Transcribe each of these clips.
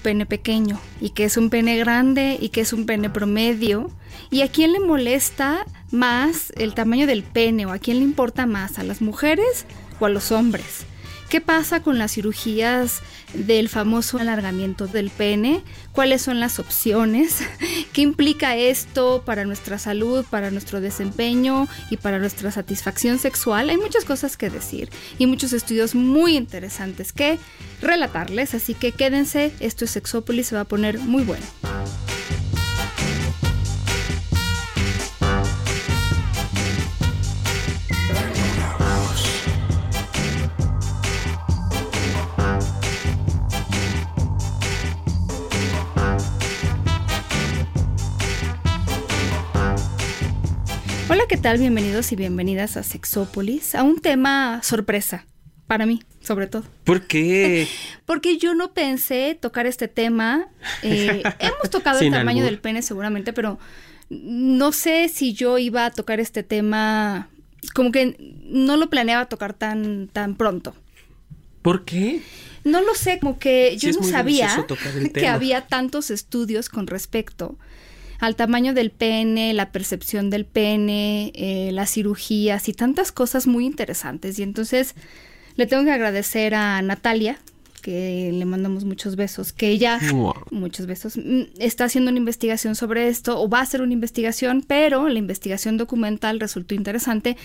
Pene pequeño y que es un pene grande y que es un pene promedio y a quién le molesta más el tamaño del pene o a quién le importa más, a las mujeres o a los hombres. ¿Qué pasa con las cirugías del famoso alargamiento del pene? ¿Cuáles son las opciones? ¿Qué implica esto para nuestra salud, para nuestro desempeño y para nuestra satisfacción sexual? Hay muchas cosas que decir y muchos estudios muy interesantes que relatarles, así que quédense, esto es Sexópolis, se va a poner muy bueno. ¿Qué tal? Bienvenidos y bienvenidas a Sexópolis, a un tema sorpresa, para mí, sobre todo. ¿Por qué? Porque yo no pensé tocar este tema. Eh, hemos tocado el tamaño del pene seguramente, pero no sé si yo iba a tocar este tema, como que no lo planeaba tocar tan, tan pronto. ¿Por qué? No lo sé, como que yo no sabía que había tantos estudios con respecto al tamaño del pene, la percepción del pene, eh, las cirugías y tantas cosas muy interesantes. Y entonces le tengo que agradecer a Natalia, que le mandamos muchos besos, que ella, muchos besos, mm, está haciendo una investigación sobre esto o va a hacer una investigación, pero la investigación documental resultó interesante,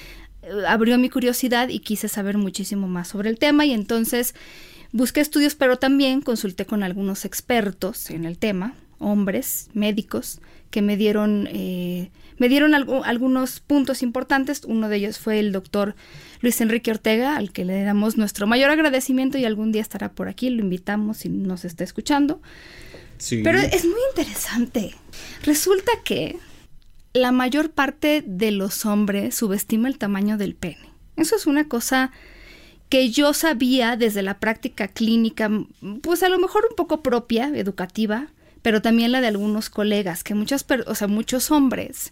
eh, abrió mi curiosidad y quise saber muchísimo más sobre el tema y entonces busqué estudios, pero también consulté con algunos expertos en el tema, hombres, médicos, que me dieron, eh, me dieron algunos puntos importantes. Uno de ellos fue el doctor Luis Enrique Ortega, al que le damos nuestro mayor agradecimiento y algún día estará por aquí, lo invitamos si nos está escuchando. Pero es muy interesante. Resulta que la mayor parte de los hombres subestima el tamaño del pene. Eso es una cosa que yo sabía desde la práctica clínica, pues a lo mejor un poco propia, educativa, pero también la de algunos colegas, que muchas, o sea, muchos hombres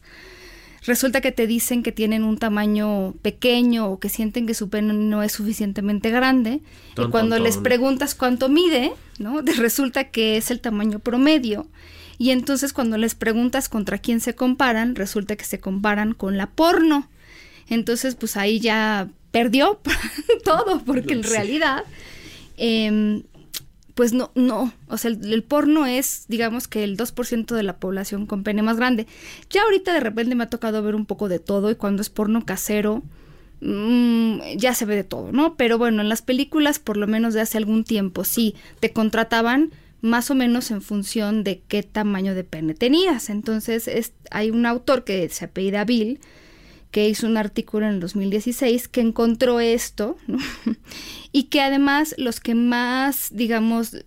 resulta que te dicen que tienen un tamaño pequeño o que sienten que su pene no es suficientemente grande y cuando les preguntas cuánto mide, ¿no? resulta que es el tamaño promedio y entonces cuando les preguntas contra quién se comparan, resulta que se comparan con la porno. Entonces, pues ahí ya perdió todo porque en realidad eh, pues no, no, o sea, el, porno es, digamos que el 2% de la población con pene más grande. Ya ahorita de repente me ha tocado ver un poco de todo y cuando es porno casero, mm, ya se ve de todo, ¿no? Pero bueno, en las películas, por lo menos de hace algún tiempo, sí, te contrataban más o menos en función de qué tamaño de pene tenías. Entonces, es, hay un autor que se apellida Bill, que hizo un artículo en el 2016 que encontró esto y que además los que más, digamos,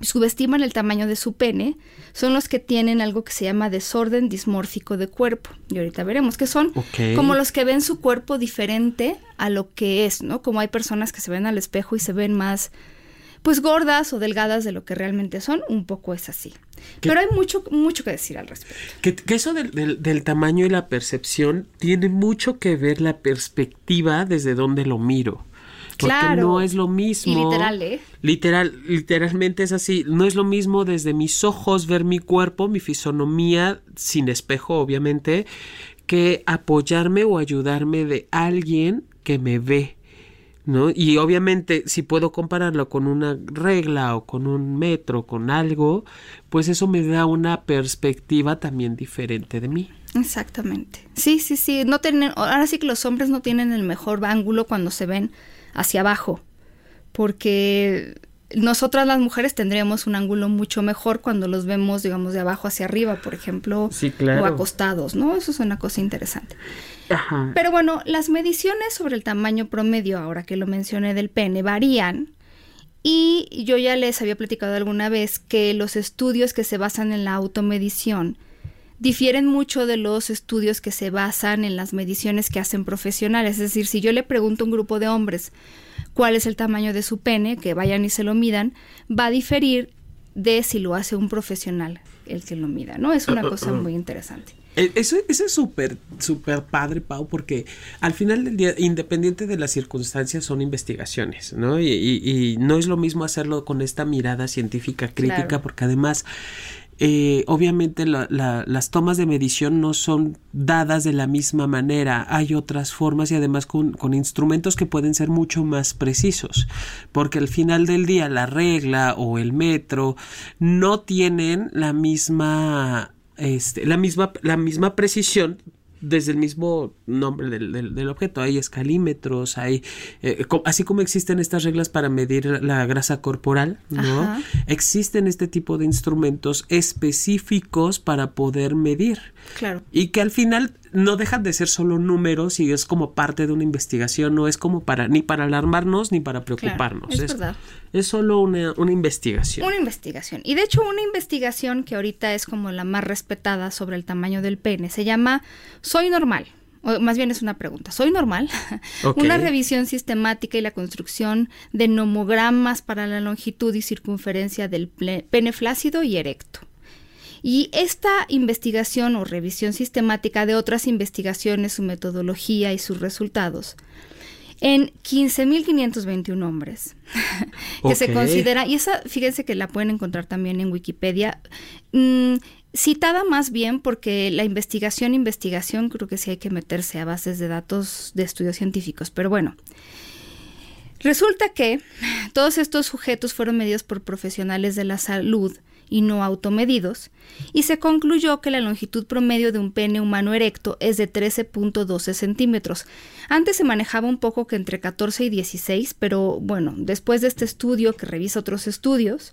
subestiman el tamaño de su pene son los que tienen algo que se llama desorden dismórfico de cuerpo. Y ahorita veremos que son como los que ven su cuerpo diferente a lo que es, ¿no? Como hay personas que se ven al espejo y se ven más pues gordas o delgadas de lo que realmente son, un poco es así. Pero hay mucho, mucho que decir al respecto. Que, eso del, del, tamaño y la percepción tiene mucho que ver la perspectiva desde donde lo miro. Porque claro. no es lo mismo. Y literal, ¿eh? Literal, literalmente es así. No es lo mismo desde mis ojos ver mi cuerpo, mi fisonomía, sin espejo, obviamente, que apoyarme o ayudarme de alguien que me ve. ¿no? Y obviamente si puedo compararlo con una regla o con un metro, con algo, pues eso me da una perspectiva también diferente de mí. Exactamente. Sí, sí, sí. No tienen, ahora sí que los hombres no tienen el mejor ángulo cuando se ven hacia abajo. Porque nosotras las mujeres tendríamos un ángulo mucho mejor cuando los vemos, digamos, de abajo hacia arriba, por ejemplo, o acostados, ¿no? Eso es una cosa interesante. Pero bueno, las mediciones sobre el tamaño promedio, ahora que lo mencioné del pene, varían. Y yo ya les había platicado alguna vez que los estudios que se basan en la automedición difieren mucho de los estudios que se basan en las mediciones que hacen profesionales. Es decir, si yo le pregunto a un grupo de hombres cuál es el tamaño de su pene, que vayan y se lo midan, va a diferir de si lo hace un profesional el que lo mida, ¿no? Es una cosa muy interesante. E, eso, eso es súper, súper padre, Pau, porque al final del día, independiente de las circunstancias, son investigaciones, ¿no? Y, no es lo mismo hacerlo con esta mirada científica crítica, porque además eh, obviamente las tomas de medición no son dadas de la misma manera, hay otras formas y además con, con, instrumentos que pueden ser mucho más precisos, porque al final del día la regla o el metro no tienen la misma este, la misma, la misma precisión desde el mismo nombre del, del, objeto. Hay escalímetros, hay, eh, así como existen estas reglas para medir la grasa corporal, ¿no? Existen este tipo de instrumentos específicos para poder medir. Claro. Y que al final no dejan de ser solo números y es como parte de una investigación, no es como para, ni para alarmarnos ni para preocuparnos. es, verdad. Es solo una, una investigación. Una investigación. Y de hecho, una investigación que ahorita es como la más respetada sobre el tamaño del pene se llama Soy normal o más bien es una pregunta, ¿soy normal? una revisión sistemática y la construcción de nomogramas para la longitud y circunferencia del pene flácido y erecto. Y esta investigación o revisión sistemática de otras investigaciones, su metodología y sus resultados, en 15.521 hombres, que se considera, y esa, fíjense que la pueden encontrar también en Wikipedia, mm, citada más bien porque la investigación, investigación, creo que sí hay que meterse a bases de datos de estudios científicos, pero bueno. Resulta que todos estos sujetos fueron medidos por profesionales de la salud y no automedidos, y se concluyó que la longitud promedio de un pene humano erecto es de 13.12 centímetros. Antes se manejaba un poco que entre 14 y 16, pero bueno, después de este estudio que revisa otros estudios,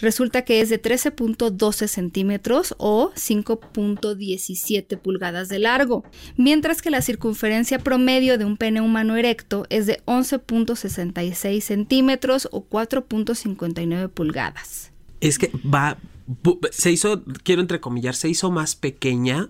resulta que es de 13.12 centímetros o 5.17 pulgadas de largo, mientras que la circunferencia promedio de un pene humano erecto es de 11.66 centímetros o 4.59 pulgadas. Es que va se hizo, quiero entrecomillar, se hizo más pequeña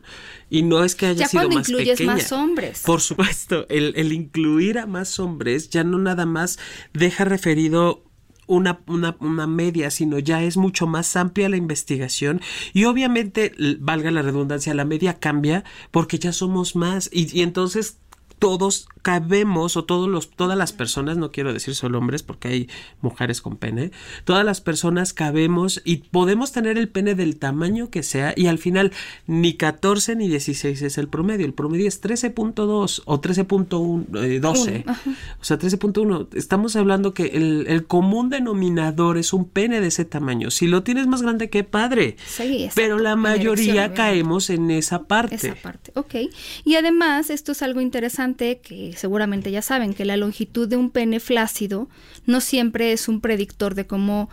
y no es que haya sido más pequeña. Ya incluyes más hombres. Por supuesto, el, el, incluir a más hombres ya no nada más deja referido una, una, una, media, sino ya es mucho más amplia la investigación y obviamente, valga la redundancia, la media cambia porque ya somos más y, y entonces todos cabemos o todos los todas las personas no quiero decir solo hombres porque hay mujeres con pene todas las personas cabemos y podemos tener el pene del tamaño que sea y al final ni 14 ni 16 es el promedio el promedio es 13.2 o 13.1 12 eh, o sea 13.1 estamos hablando que el, el, común denominador es un pene de ese tamaño. Si lo tienes más grande qué padre. Sí, pero la mayoría caemos en esa parte. Esa parte ok. Y además esto es algo interesante que seguramente ya saben que la longitud de un pene flácido no siempre es un predictor de cómo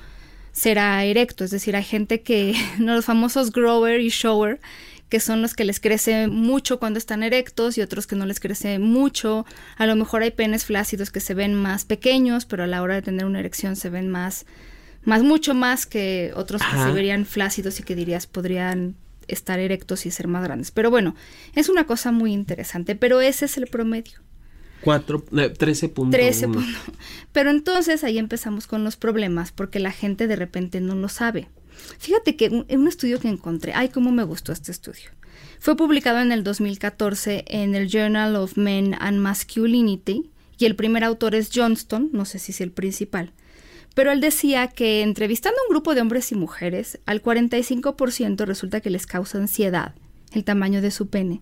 será erecto, es decir, hay gente que, no los famosos grower y shower, que son los que les crece mucho cuando están erectos y otros que no les crece mucho. A lo mejor hay penes flácidos que se ven más pequeños, pero a la hora de tener una erección se ven más, más mucho más que otros que se verían flácidos y que dirías podrían estar erectos y ser más grandes. Pero bueno, es una cosa muy interesante, pero ese es el promedio. 13.1. 13. Pero entonces ahí empezamos con los problemas porque la gente de repente no lo sabe. Fíjate que en un estudio que encontré, ay, cómo me gustó este estudio. Fue publicado en el 2014 en el Journal of Men and Masculinity y el primer autor es Johnston, no sé si es el principal. Pero él decía que entrevistando a un grupo de hombres y mujeres, al 45% resulta que les causa ansiedad el tamaño de su pene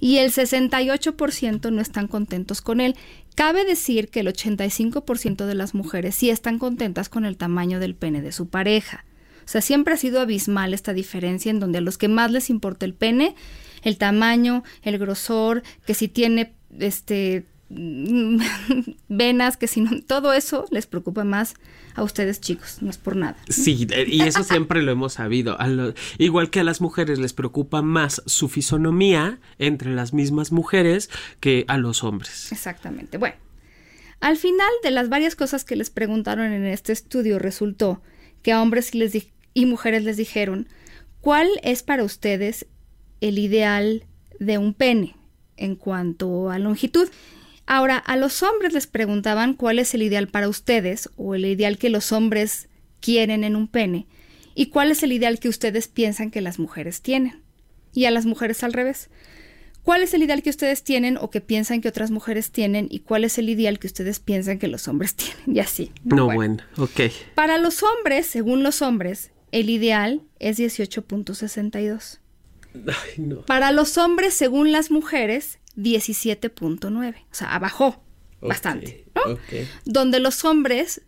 y el 68% no están contentos con él. Cabe decir que el 85% de las mujeres sí están contentas con el tamaño del pene de su pareja. O sea, siempre ha sido abismal esta diferencia en donde a los que más les importa el pene, el tamaño, el grosor, que si tiene este venas, que si no, todo eso les preocupa más a ustedes chicos, no es por nada. Sí, y eso siempre lo hemos sabido. igual que a las mujeres les preocupa más su fisonomía entre las mismas mujeres que a los hombres. Exactamente. Bueno, al final de las varias cosas que les preguntaron en este estudio, resultó que a hombres les y mujeres les dijeron, ¿cuál es para ustedes el ideal de un pene en cuanto a longitud? Ahora, a los hombres les preguntaban cuál es el ideal para ustedes o el ideal que los hombres quieren en un pene y cuál es el ideal que ustedes piensan que las mujeres tienen. Y a las mujeres al revés. ¿Cuál es el ideal que ustedes tienen o que piensan que otras mujeres tienen y cuál es el ideal que ustedes piensan que los hombres tienen? Y así. No, bueno, ok. Para los hombres, según los hombres, el ideal es 18.62. No. Para los hombres, según las mujeres, 17.9. O sea, bajó bastante. ¿no? Donde los hombres,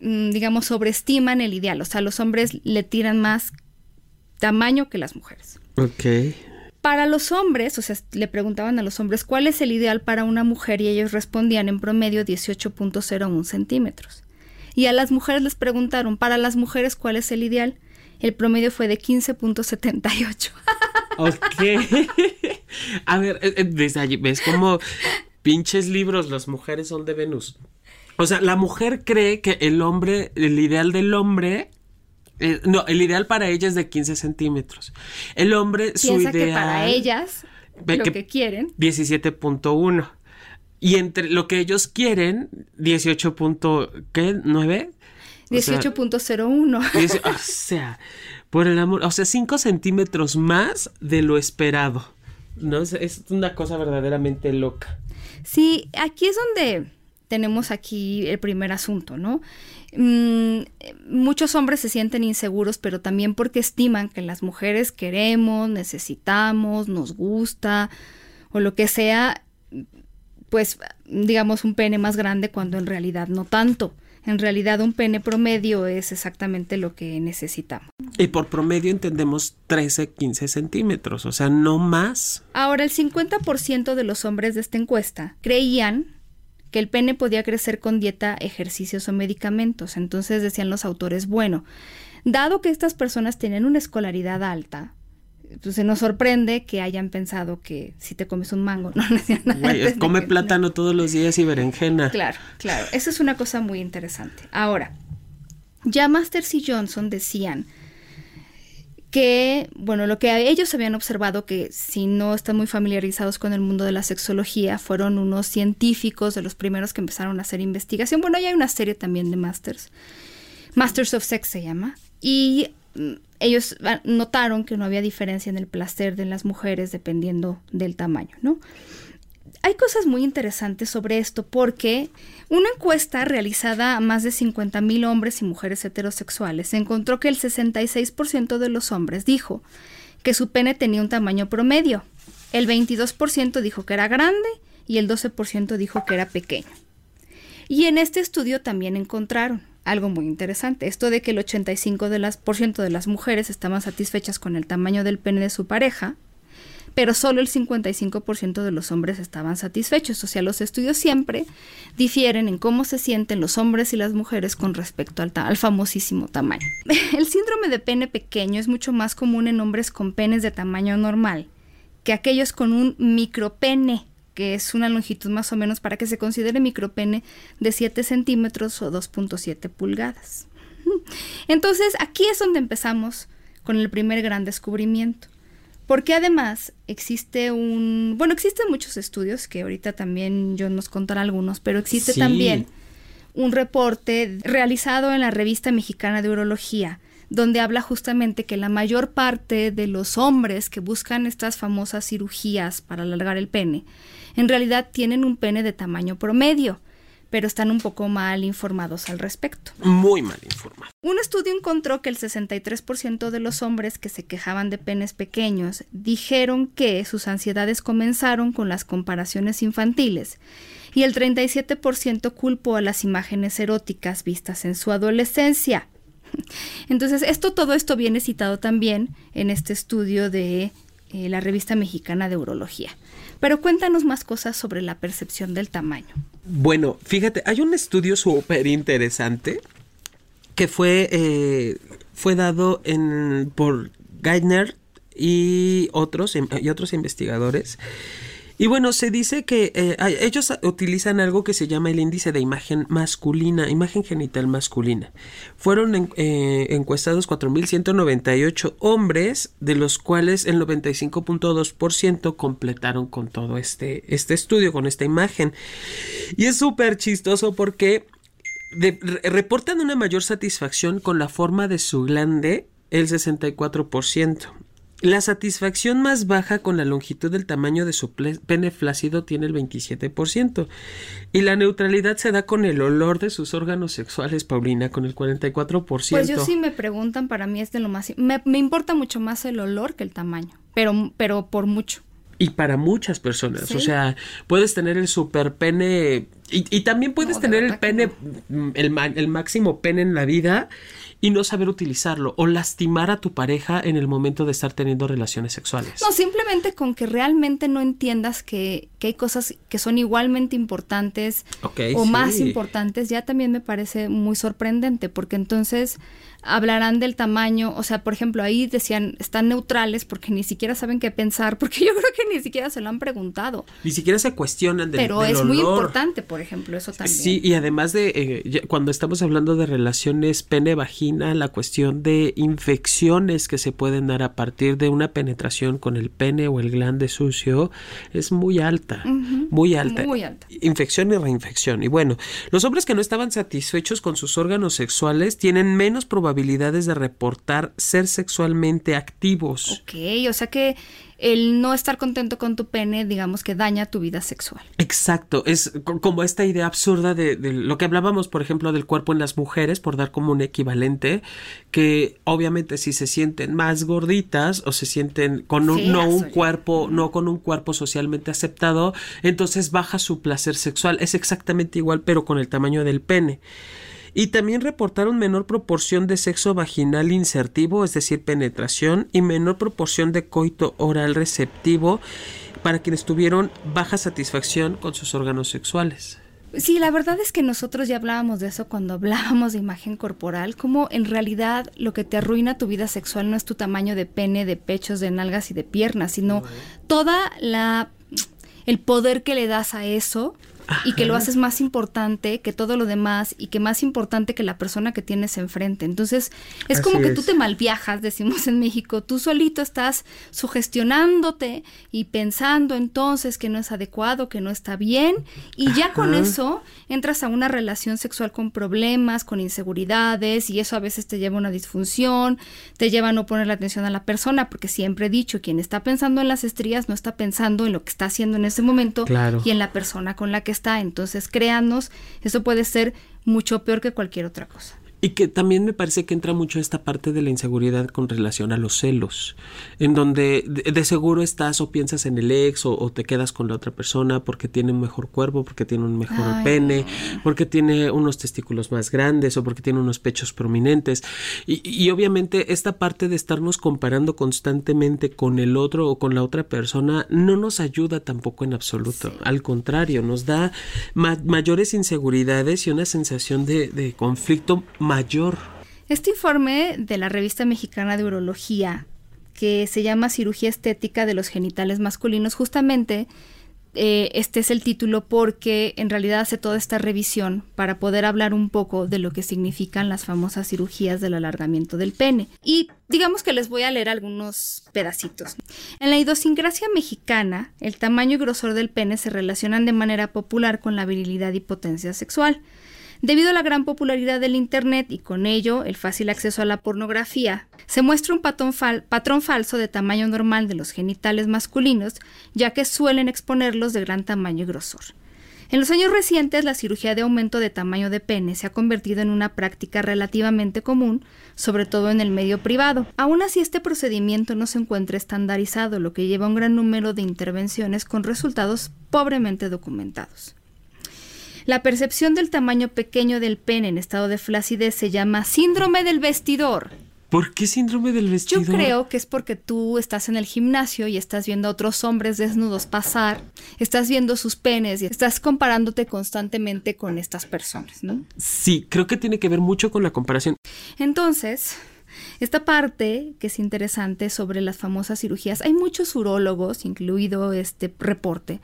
mm, digamos, sobreestiman el ideal. O sea, los hombres le tiran más tamaño que las mujeres. Ok. Para los hombres, o sea, le preguntaban a los hombres cuál es el ideal para una mujer y ellos respondían en promedio 18.01 centímetros. Y a las mujeres les preguntaron, para las mujeres, ¿cuál es el ideal? El promedio fue de 15.78. ok. A ver, eh, eh, desde allí, ¿ves como pinches libros, las mujeres son de Venus? O sea, la mujer cree que el hombre, el ideal del hombre eh, no, el ideal para ella es de 15 centímetros. El hombre, su ideal. que para ellas, lo que, quieren. 17.1. Y entre lo que ellos quieren, 18. ¿Qué? ¿9? 18.01. O, sea, por el amor, o sea, 5 centímetros más de lo esperado. ¿No? Es una cosa verdaderamente loca. Sí, aquí es donde tenemos aquí el primer asunto, ¿no? Mm, muchos hombres se sienten inseguros, pero también porque estiman que las mujeres queremos, necesitamos, nos gusta o lo que sea, pues digamos un pene más grande cuando en realidad no tanto. En realidad un pene promedio es exactamente lo que necesitamos. Y por promedio entendemos 13, 15 centímetros, o sea, no más. Ahora, el 50% de los hombres de esta encuesta creían que el pene podía crecer con dieta, ejercicios o medicamentos. Entonces decían los autores, bueno, dado que estas personas tienen una escolaridad alta, se nos sorprende que hayan pensado que si te comes un mango, no decían nada. come plátano todos los días y berenjena. Claro, claro. Esa es una cosa muy interesante. Ahora, ya Masters y Johnson decían que, bueno, lo que ellos habían observado, que si no están muy familiarizados con el mundo de la sexología, fueron unos científicos de los primeros que empezaron a hacer investigación. Bueno, ya hay una serie también de Masters. Masters of Sex se llama. Y mm, ellos notaron que no había diferencia en el placer de las mujeres dependiendo del tamaño, ¿no? Hay cosas muy interesantes sobre esto porque una encuesta realizada a más de 50.000 hombres y mujeres heterosexuales encontró que el 66% de los hombres dijo que su pene tenía un tamaño promedio, el 22% dijo que era grande y el 12% dijo que era pequeño. Y en este estudio también encontraron algo muy interesante, esto de que el 85% de las, de las mujeres estaban satisfechas con el tamaño del pene de su pareja, pero solo el 55% de los hombres estaban satisfechos. O sea, los estudios siempre difieren en cómo se sienten los hombres y las mujeres con respecto al, al famosísimo tamaño. El síndrome de pene pequeño es mucho más común en hombres con penes de tamaño normal que aquellos con un micropene que es una longitud más o menos para que se considere micropene de 7 centímetros o 2.7 pulgadas. Entonces aquí es donde empezamos con el primer gran descubrimiento. Porque además existe un, bueno, existen muchos estudios que ahorita también yo nos contaré algunos, pero existe también un reporte realizado en la revista mexicana de urología, donde habla justamente que la mayor parte de los hombres que buscan estas famosas cirugías para alargar el pene, en realidad tienen un pene de tamaño promedio pero están un poco mal informados al respecto. Muy mal informados. Un estudio encontró que el 63% de los hombres que se quejaban de penes pequeños dijeron que sus ansiedades comenzaron con las comparaciones infantiles y el 37% culpó a las imágenes eróticas vistas en su adolescencia. Entonces, esto, todo esto viene citado también en este estudio de eh, la revista mexicana de urología. Pero cuéntanos más cosas sobre la percepción del tamaño. Bueno, fíjate, hay un estudio súper interesante que fue, eh, fue dado en, por Geithner y otros, y otros investigadores y bueno, se dice que eh, ellos utilizan algo que se llama el índice de imagen masculina, imagen genital masculina. Fueron eh, encuestados 4.198 hombres, de los cuales el 95.2% completaron con todo este, este estudio, con esta imagen. Y es súper chistoso porque reportan una mayor satisfacción con la forma de su glande el 64%. La satisfacción más baja con la longitud del tamaño de su pene flácido tiene el 27%. Y la neutralidad se da con el olor de sus órganos sexuales, Paulina, con el 44%. Pues yo sí me preguntan, para mí es de lo más... Me, importa mucho más el olor que el tamaño, pero, pero por mucho. Y para muchas personas, o sea, puedes tener el super pene y, también puedes tener el pene, el, el máximo pene en la vida y no saber utilizarlo o lastimar a tu pareja en el momento de estar teniendo relaciones sexuales. No, simplemente con que realmente no entiendas que, que hay cosas que son igualmente importantes o más importantes, ya también me parece muy sorprendente, porque entonces hablarán del tamaño, o sea, por ejemplo, ahí decían, están neutrales porque ni siquiera saben qué pensar, porque yo creo que ni siquiera se lo han preguntado. Ni siquiera se cuestionan del Pero es muy importante, por ejemplo, eso también. Sí, y además de, eh, cuando estamos hablando de relaciones pene-vagina, la cuestión de infecciones que se pueden dar a partir de una penetración con el pene o el glande sucio es muy alta, muy alta. Muy alta. Infección y reinfección. Y bueno, los hombres que no estaban satisfechos con sus órganos sexuales tienen menos probabilidad habilidades de reportar ser sexualmente activos. Ok, o sea que el no estar contento con tu pene, digamos que daña tu vida sexual. Exacto, es como esta idea absurda de, lo que hablábamos, por ejemplo, del cuerpo en las mujeres, por dar como un equivalente, que obviamente si se sienten más gorditas o se sienten con un, no un cuerpo, no con un cuerpo socialmente aceptado, entonces baja su placer sexual. Es exactamente igual, pero con el tamaño del pene y también reportaron menor proporción de sexo vaginal insertivo, es decir, penetración, y menor proporción de coito oral receptivo para quienes tuvieron baja satisfacción con sus órganos sexuales. Sí, la verdad es que nosotros ya hablábamos de eso cuando hablábamos de imagen corporal, como en realidad lo que te arruina tu vida sexual no es tu tamaño de pene, de pechos, de nalgas y de piernas, sino toda la el poder que le das a eso y que lo haces más importante que todo lo demás y que más importante que la persona que tienes enfrente. Entonces, es como que tú te malviajas, decimos en México, tú solito estás sugestionándote y pensando entonces que no es adecuado, que no está bien, y ya con eso entras a una relación sexual con problemas, con inseguridades, y eso a veces te lleva a una disfunción, te lleva a no poner la atención a la persona, porque siempre he dicho, quien está pensando en las estrías no está pensando en lo que está haciendo en ese momento y en la persona con la que está. Entonces, créanos, eso puede ser mucho peor que cualquier otra cosa. Y que también me parece que entra mucho esta parte de la inseguridad con relación a los celos, en donde de, seguro estás o piensas en el ex o, te quedas con la otra persona porque tiene un mejor cuerpo, porque tiene un mejor pene, porque tiene unos testículos más grandes o porque tiene unos pechos prominentes. Y, obviamente esta parte de estarnos comparando constantemente con el otro o con la otra persona no nos ayuda tampoco en absoluto. Al contrario, nos da mayores inseguridades y una sensación de, de conflicto Este informe de la revista mexicana de urología, que se llama Cirugía Estética de los Genitales Masculinos, justamente eh, este es el título porque en realidad hace toda esta revisión para poder hablar un poco de lo que significan las famosas cirugías del alargamiento del pene. Y digamos que les voy a leer algunos pedacitos. En la idiosincrasia mexicana, el tamaño y grosor del pene se relacionan de manera popular con la virilidad y potencia sexual. Debido a la gran popularidad del Internet y con ello el fácil acceso a la pornografía, se muestra un patrón, falso de tamaño normal de los genitales masculinos, ya que suelen exponerlos de gran tamaño y grosor. En los años recientes, la cirugía de aumento de tamaño de pene se ha convertido en una práctica relativamente común, sobre todo en el medio privado. Aún así, este procedimiento no se encuentra estandarizado, lo que lleva a un gran número de intervenciones con resultados pobremente documentados. La percepción del tamaño pequeño del pene en estado de flacidez se llama síndrome del vestidor. ¿Por qué síndrome del vestidor? Yo creo que es porque tú estás en el gimnasio y estás viendo a otros hombres desnudos pasar, estás viendo sus penes y estás comparándote constantemente con estas personas, ¿no? Sí, creo que tiene que ver mucho con la comparación. Entonces, esta parte que es interesante sobre las famosas cirugías, hay muchos urólogos, incluido este reporte,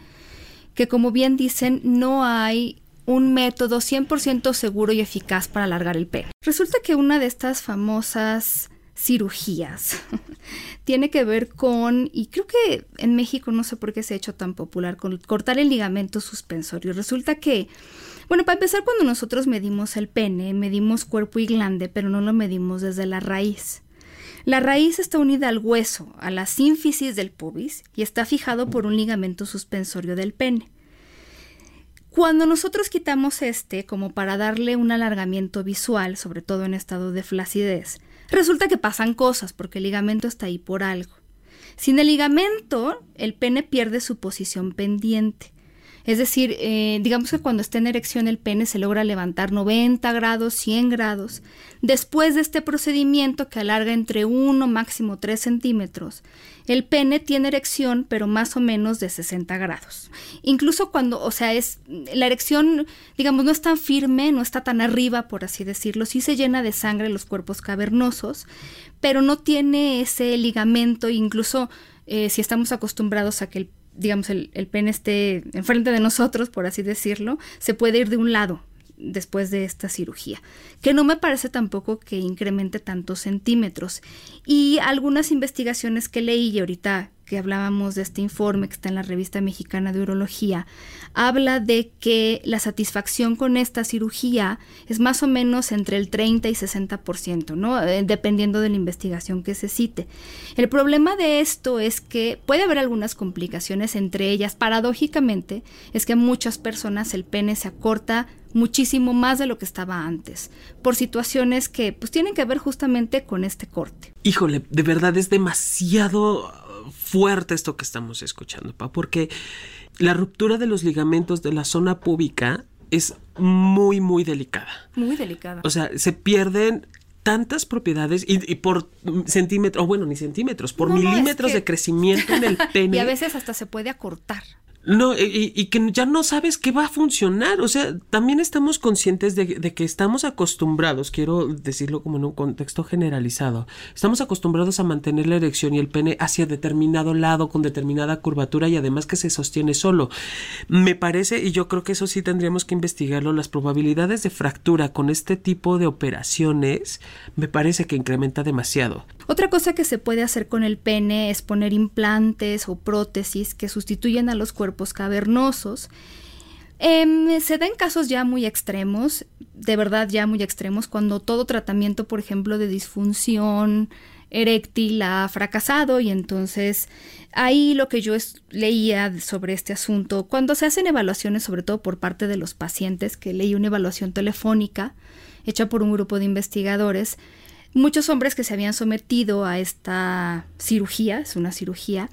que como bien dicen, no hay un método 100% seguro y eficaz para alargar el pene. Resulta que una de estas famosas cirugías tiene que ver con, y creo que en México no sé por qué se ha hecho tan popular, con cortar el ligamento suspensorio. Resulta que, bueno, para empezar, cuando nosotros medimos el pene, medimos cuerpo y glande, pero no lo medimos desde la raíz. La raíz está unida al hueso, a la sínfisis del pubis, y está fijado por un ligamento suspensorio del pene. Cuando nosotros quitamos este, como para darle un alargamiento visual, sobre todo en estado de flacidez, resulta que pasan cosas porque el ligamento está ahí por algo. Sin el ligamento, el pene pierde su posición pendiente. Es decir, eh, digamos que cuando está en erección el pene se logra levantar 90 grados, 100 grados. Después de este procedimiento que alarga entre 1 máximo 3 centímetros, el pene tiene erección pero más o menos de 60 grados. Incluso cuando, o sea, es la erección, digamos, no es tan firme, no está tan arriba, por así decirlo, sí se llena de sangre los cuerpos cavernosos, pero no tiene ese ligamento, incluso eh, si estamos acostumbrados a que el digamos, el, el pene esté enfrente de nosotros, por así decirlo, se puede ir de un lado después de esta cirugía, que no me parece tampoco que incremente tantos centímetros. Y algunas investigaciones que leí y ahorita que hablábamos de este informe que está en la revista mexicana de urología, habla de que la satisfacción con esta cirugía es más o menos entre el 30 y 60%, ¿no? Eh, dependiendo de la investigación que se cite. El problema de esto es que puede haber algunas complicaciones, entre ellas, paradójicamente, es que a muchas personas el pene se acorta muchísimo más de lo que estaba antes, por situaciones que pues tienen que ver justamente con este corte. Híjole, de verdad es demasiado fuerte esto que estamos escuchando, Pa, porque la ruptura de los ligamentos de la zona púbica es muy, muy delicada. Muy delicada. O sea, se pierden tantas propiedades y, por centímetros, o bueno, ni centímetros, por milímetros de crecimiento en el pene. y a veces hasta se puede acortar. No, y, que ya no sabes qué va a funcionar. O sea, también estamos conscientes de, que estamos acostumbrados, quiero decirlo como en un contexto generalizado, estamos acostumbrados a mantener la erección y el pene hacia determinado lado, con determinada curvatura y además que se sostiene solo. Me parece, y yo creo que eso sí tendríamos que investigarlo, las probabilidades de fractura con este tipo de operaciones me parece que incrementa demasiado. Otra cosa que se puede hacer con el pene es poner implantes o prótesis que sustituyen a los cuerpos cavernosos. Em, se da en casos ya muy extremos, de verdad ya muy extremos, cuando todo tratamiento, por ejemplo, de disfunción eréctil ha fracasado y entonces ahí lo que yo leía sobre este asunto, cuando se hacen evaluaciones, sobre todo por parte de los pacientes, que leí una evaluación telefónica hecha por un grupo de investigadores, Muchos hombres que se habían sometido a esta cirugía, es una cirugía,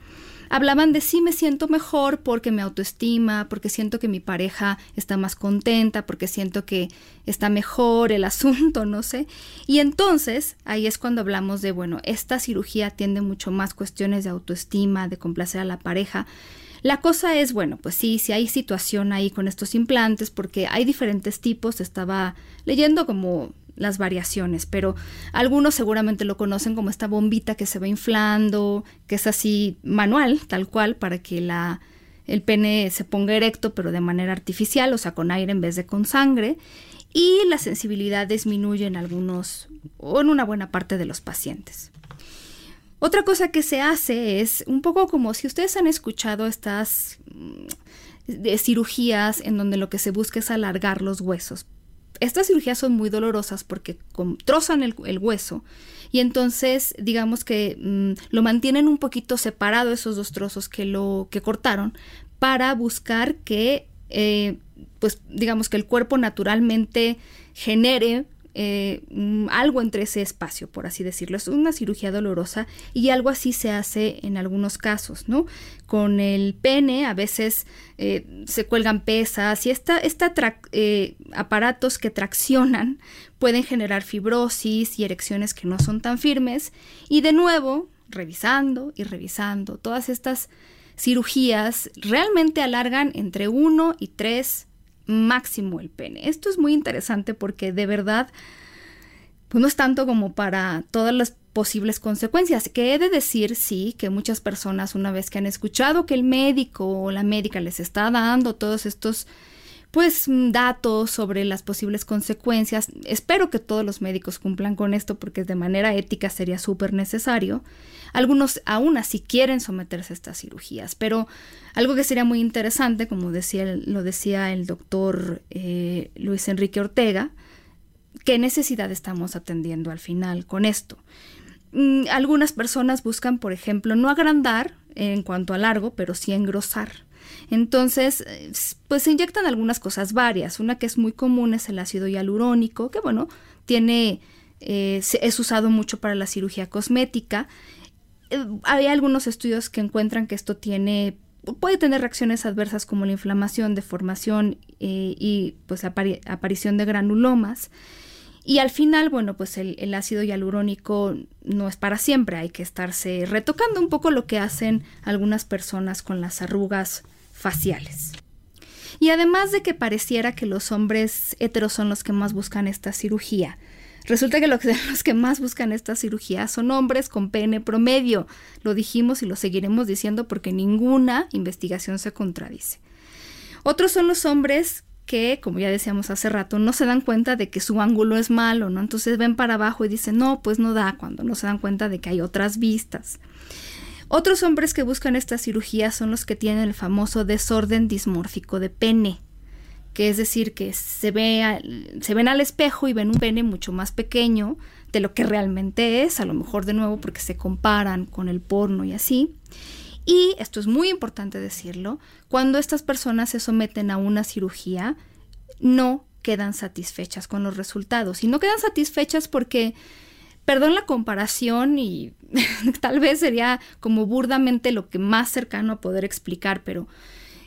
hablaban de sí me siento mejor porque me autoestima, porque siento que mi pareja está más contenta, porque siento que está mejor el asunto, no sé. Y entonces ahí es cuando hablamos de, bueno, esta cirugía atiende mucho más cuestiones de autoestima, de complacer a la pareja. La cosa es, bueno, pues sí, sí hay situación ahí con estos implantes, porque hay diferentes tipos. Estaba leyendo como las variaciones, pero algunos seguramente lo conocen como esta bombita que se va inflando, que es así manual, tal cual, para que la, el pene se ponga erecto, pero de manera artificial, o sea, con aire en vez de con sangre, y la sensibilidad disminuye en algunos o en una buena parte de los pacientes. Otra cosa que se hace es un poco como si ustedes han escuchado estas mm, de cirugías en donde lo que se busca es alargar los huesos estas cirugías son muy dolorosas porque trozan el, hueso y entonces digamos que mm, lo mantienen un poquito separado esos dos trozos que lo que cortaron para buscar que eh, pues digamos que el cuerpo naturalmente genere eh, mm, algo entre ese espacio, por así decirlo. Es una cirugía dolorosa y algo así se hace en algunos casos, ¿no? Con el pene a veces eh, se cuelgan pesas y esta, eh, aparatos que traccionan pueden generar fibrosis y erecciones que no son tan firmes y de nuevo revisando y revisando todas estas cirugías realmente alargan entre uno y tres máximo el pene. Esto es muy interesante porque de verdad pues no es tanto como para todas las posibles consecuencias, que he de decir, sí, que muchas personas una vez que han escuchado que el médico o la médica les está dando todos estos pues datos sobre las posibles consecuencias. Espero que todos los médicos cumplan con esto porque de manera ética sería súper necesario. Algunos aún así quieren someterse a estas cirugías, pero algo que sería muy interesante, como decía, lo decía el doctor eh, Luis Enrique Ortega, ¿qué necesidad estamos atendiendo al final con esto? Mm, algunas personas buscan, por ejemplo, no agrandar en cuanto a largo, pero sí engrosar. Entonces, pues se inyectan algunas cosas varias. Una que es muy común es el ácido hialurónico, que bueno, tiene, eh, es usado mucho para la cirugía cosmética. Eh, hay algunos estudios que encuentran que esto tiene puede tener reacciones adversas como la inflamación, deformación eh, y pues aparición de granulomas. Y al final, bueno, pues el, el, ácido hialurónico no es para siempre, hay que estarse retocando un poco lo que hacen algunas personas con las arrugas faciales. Y además de que pareciera que los hombres heteros son los que más buscan esta cirugía, resulta que los que más buscan esta cirugía son hombres con pene promedio. Lo dijimos y lo seguiremos diciendo porque ninguna investigación se contradice. Otros son los hombres que, como ya decíamos hace rato, no se dan cuenta de que su ángulo es malo, ¿no? Entonces ven para abajo y dicen, no, pues no da, cuando no se dan cuenta de que hay otras vistas. Otros hombres que buscan esta cirugía son los que tienen el famoso desorden dismórfico de pene, que es decir, que se, ve se ven al espejo y ven un pene mucho más pequeño de lo que realmente es, a lo mejor de nuevo porque se comparan con el porno y así. Y esto es muy importante decirlo, cuando estas personas se someten a una cirugía, no quedan satisfechas con los resultados. Y no quedan satisfechas porque Perdón la comparación y tal vez sería como burdamente lo que más cercano a poder explicar, pero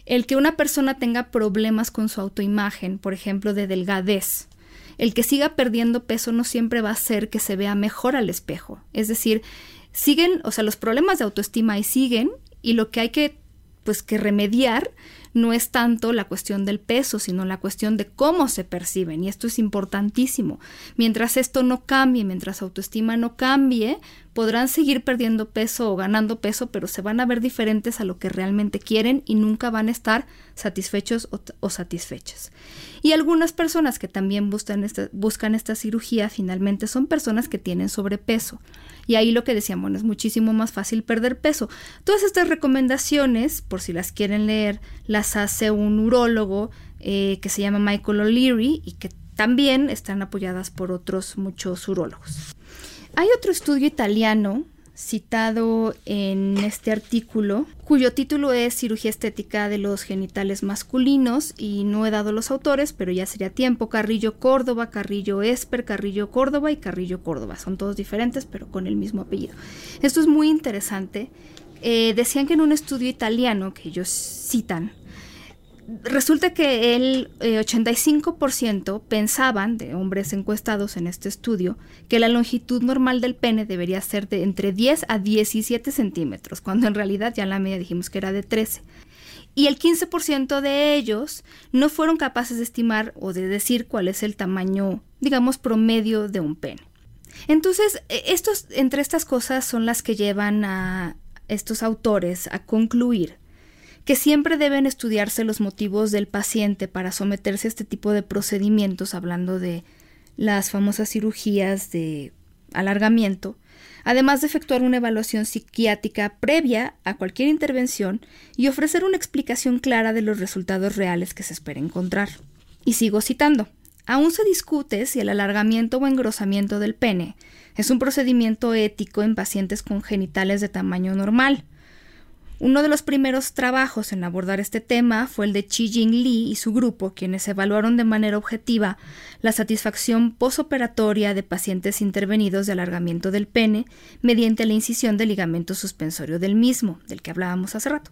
el que una persona tenga problemas con su autoimagen, por ejemplo, de delgadez, el que siga perdiendo peso no siempre va a hacer que se vea mejor al espejo. Es decir, siguen, o sea, los problemas de autoestima ahí siguen y lo que hay que pues que remediar no es tanto la cuestión del peso, sino la cuestión de cómo se perciben. Y esto es importantísimo. Mientras esto no cambie, mientras autoestima no cambie, podrán seguir perdiendo peso o ganando peso, pero se van a ver diferentes a lo que realmente quieren y nunca van a estar satisfechos o, satisfechas. Y algunas personas que también buscan esta, buscan esta cirugía finalmente son personas que tienen sobrepeso. Y ahí lo que decíamos, es muchísimo más fácil perder peso. Todas estas recomendaciones, por si las quieren leer, las hace un urólogo eh, que se llama Michael O'Leary y que también están apoyadas por otros muchos urólogos. Hay otro estudio italiano citado en este artículo, cuyo título es Cirugía estética de los genitales masculinos, y no he dado los autores, pero ya sería tiempo, Carrillo Córdoba, Carrillo Esper, Carrillo Córdoba y Carrillo Córdoba. Son todos diferentes, pero con el mismo apellido. Esto es muy interesante. Eh, decían que en un estudio italiano que ellos citan, resulta que el 85% eh, pensaban, de hombres encuestados en este estudio, que la longitud normal del pene debería ser de entre 10 a 17 centímetros, cuando en realidad ya en la media dijimos que era de 13. Y el 15% de ellos no fueron capaces de estimar o de decir cuál es el tamaño, digamos, promedio de un pene. Entonces, e, estos, entre estas cosas son las que llevan a estos autores a concluir que siempre deben estudiarse los motivos del paciente para someterse a este tipo de procedimientos, hablando de las famosas cirugías de alargamiento, además de efectuar una evaluación psiquiátrica previa a cualquier intervención y ofrecer una explicación clara de los resultados reales que se espera encontrar. Y sigo citando. Aún se discute si el alargamiento o engrosamiento del pene es un procedimiento ético en pacientes con genitales de tamaño normal, Uno de los primeros trabajos en abordar este tema fue el de Chi Jing Lee y su grupo, quienes evaluaron de manera objetiva la satisfacción posoperatoria de pacientes intervenidos de alargamiento del pene mediante la incisión del ligamento suspensorio del mismo, del que hablábamos hace rato.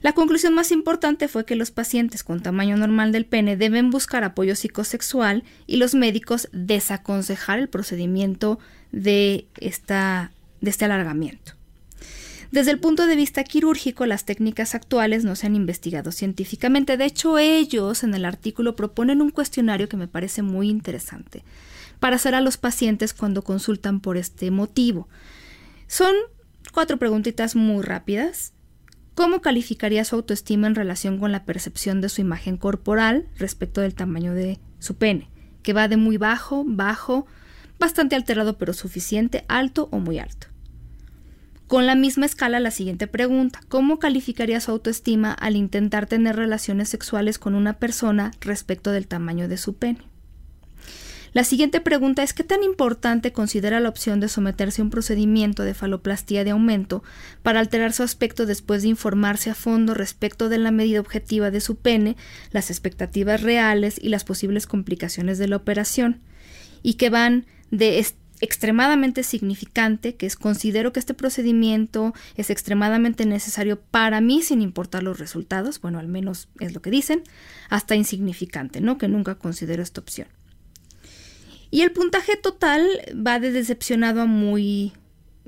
La conclusión más importante fue que los pacientes con tamaño normal del pene deben buscar apoyo psicosexual y los médicos desaconsejar el procedimiento de, esta, de este alargamiento. Desde el punto de vista quirúrgico, las técnicas actuales no se han investigado científicamente. De hecho, ellos en el artículo proponen un cuestionario que me parece muy interesante para hacer a los pacientes cuando consultan por este motivo. Son cuatro preguntitas muy rápidas. ¿Cómo calificaría su autoestima en relación con la percepción de su imagen corporal respecto del tamaño de su pene? Que va de muy bajo, bajo, bastante alterado pero suficiente, alto o muy alto. Con la misma escala, la siguiente pregunta, ¿cómo calificaría su autoestima al intentar tener relaciones sexuales con una persona respecto del tamaño de su pene? La siguiente pregunta es ¿qué tan importante considera la opción de someterse a un procedimiento de faloplastía de aumento para alterar su aspecto después de informarse a fondo respecto de la medida objetiva de su pene, las expectativas reales y las posibles complicaciones de la operación? Y que van de extremadamente significante, que es considero que este procedimiento es extremadamente necesario para mí sin importar los resultados, bueno, al menos es lo que dicen, hasta insignificante, ¿no? Que nunca considero esta opción. Y el puntaje total va de decepcionado a muy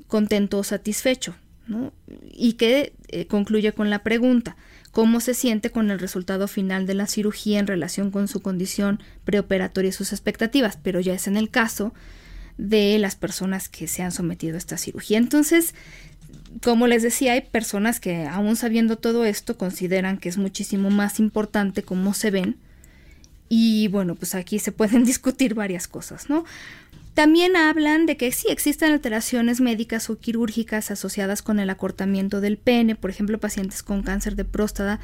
contento o satisfecho, ¿no? Y que eh, concluye con la pregunta, ¿cómo se siente con el resultado final de la cirugía en relación con su condición preoperatoria y sus expectativas? Pero ya es en el caso de las personas que se han sometido a esta cirugía. Entonces, como les decía, hay personas que aún sabiendo todo esto consideran que es muchísimo más importante cómo se ven. Y bueno, pues aquí se pueden discutir varias cosas, ¿no? También hablan de que sí existen alteraciones médicas o quirúrgicas asociadas con el acortamiento del pene, por ejemplo, pacientes con cáncer de próstata,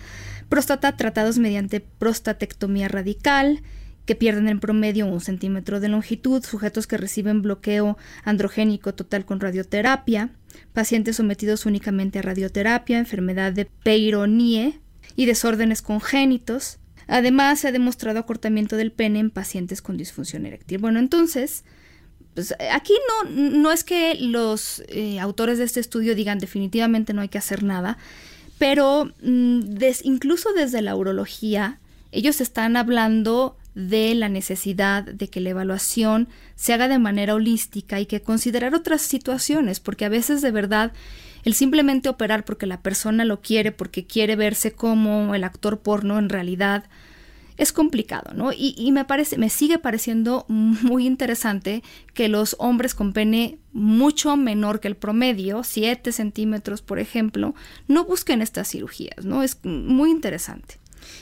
próstata tratados mediante prostatectomía radical, que pierden en promedio un centímetro de longitud, sujetos que reciben bloqueo androgénico total con radioterapia, pacientes sometidos únicamente a radioterapia, enfermedad de Peyronie y desórdenes congénitos. Además, se ha demostrado acortamiento del pene en pacientes con disfunción eréctil. Bueno, entonces, pues aquí no, no es que los eh, autores de este estudio digan definitivamente no hay que hacer nada, pero mm, incluso desde la urología, ellos están hablando de la necesidad de que la evaluación se haga de manera holística y que considerar otras situaciones, porque a veces de verdad el simplemente operar porque la persona lo quiere, porque quiere verse como el actor porno en realidad es complicado, ¿no? Y, me parece, me sigue pareciendo muy interesante que los hombres con pene mucho menor que el promedio, 7 centímetros, por ejemplo, no busquen estas cirugías, ¿no? Es muy interesante.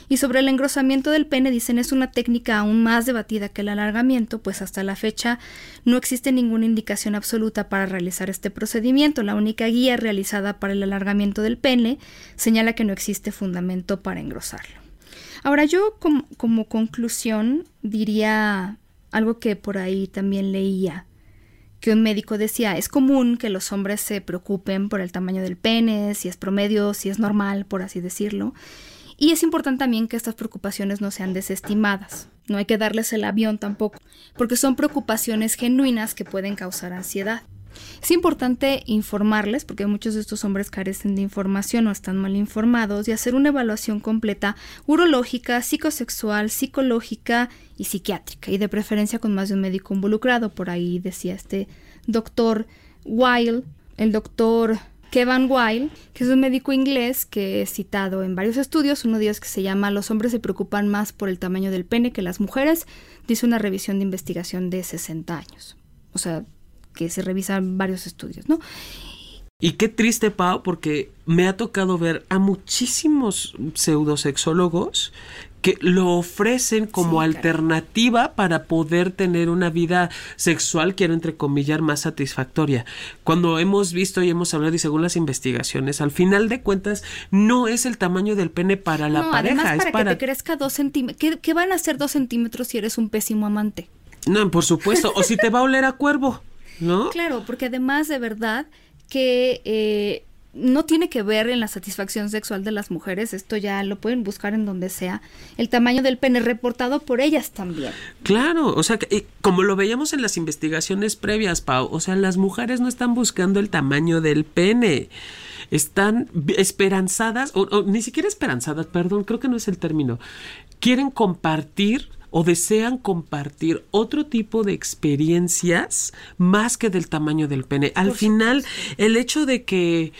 Y sobre el engrosamiento del pene dicen es una técnica aún más debatida que el alargamiento, pues hasta la fecha no existe ninguna indicación absoluta para realizar este procedimiento. La única guía realizada para el alargamiento del pene señala que no existe fundamento para engrosarlo. Ahora yo como, como conclusión diría algo que por ahí también leía que un médico decía, es común que los hombres se preocupen por el tamaño del pene, si es promedio, si es normal, por así decirlo, y es importante también que estas preocupaciones no sean desestimadas. No hay que darles el avión tampoco, porque son preocupaciones genuinas que pueden causar ansiedad. Es importante informarles, porque muchos de estos hombres carecen de información o están mal informados, y hacer una evaluación completa urológica, psicosexual, psicológica y psiquiátrica, y de preferencia con más de un médico involucrado. Por ahí decía este doctor Weil, el doctor Kevin Weil, que es un médico inglés que he citado en varios estudios, uno de ellos que se llama Los hombres se preocupan más por el tamaño del pene que las mujeres, dice una revisión de investigación de 60 años. O sea, que se revisan varios estudios, ¿no? Y qué triste, Pau, porque me ha tocado ver a muchísimos pseudosexólogos que lo ofrecen como alternativa para poder tener una vida sexual, quiero entrecomillar, más satisfactoria. Cuando hemos visto y hemos hablado y según las investigaciones, al final de cuentas no es el tamaño del pene para la pareja. Además, para, que te crezca dos centímetros. ¿Qué, van a hacer dos centímetros si eres un pésimo amante? No, por supuesto. o si te va a oler a cuervo, ¿no? Claro, porque además de verdad que... Eh, no tiene que ver en la satisfacción sexual de las mujeres, esto ya lo pueden buscar en donde sea, el tamaño del pene reportado por ellas también. Claro, o sea, que, como lo veíamos en las investigaciones previas, Pau, o sea, las mujeres no están buscando el tamaño del pene están esperanzadas, o, ni siquiera esperanzadas, perdón, creo que no es el término, quieren compartir o desean compartir otro tipo de experiencias más que del tamaño del pene. Al final, el hecho de que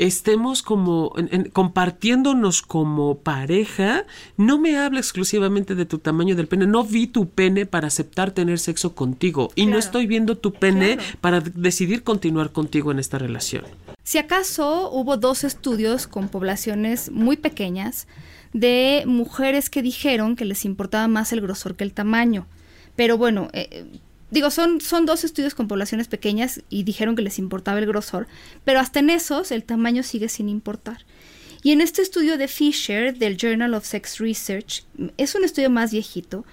estemos como compartiéndonos como pareja, no me habla exclusivamente de tu tamaño del pene. No vi tu pene para aceptar tener sexo contigo y no estoy viendo tu pene para decidir continuar contigo en esta relación. Si acaso hubo dos estudios con poblaciones muy pequeñas de mujeres que dijeron que les importaba más el grosor que el tamaño. Pero bueno, eh, digo, son, son dos estudios con poblaciones pequeñas y dijeron que les importaba el grosor, pero hasta en esos el tamaño sigue sin importar. Y en este estudio de Fisher del Journal of Sex Research, es un estudio más viejito,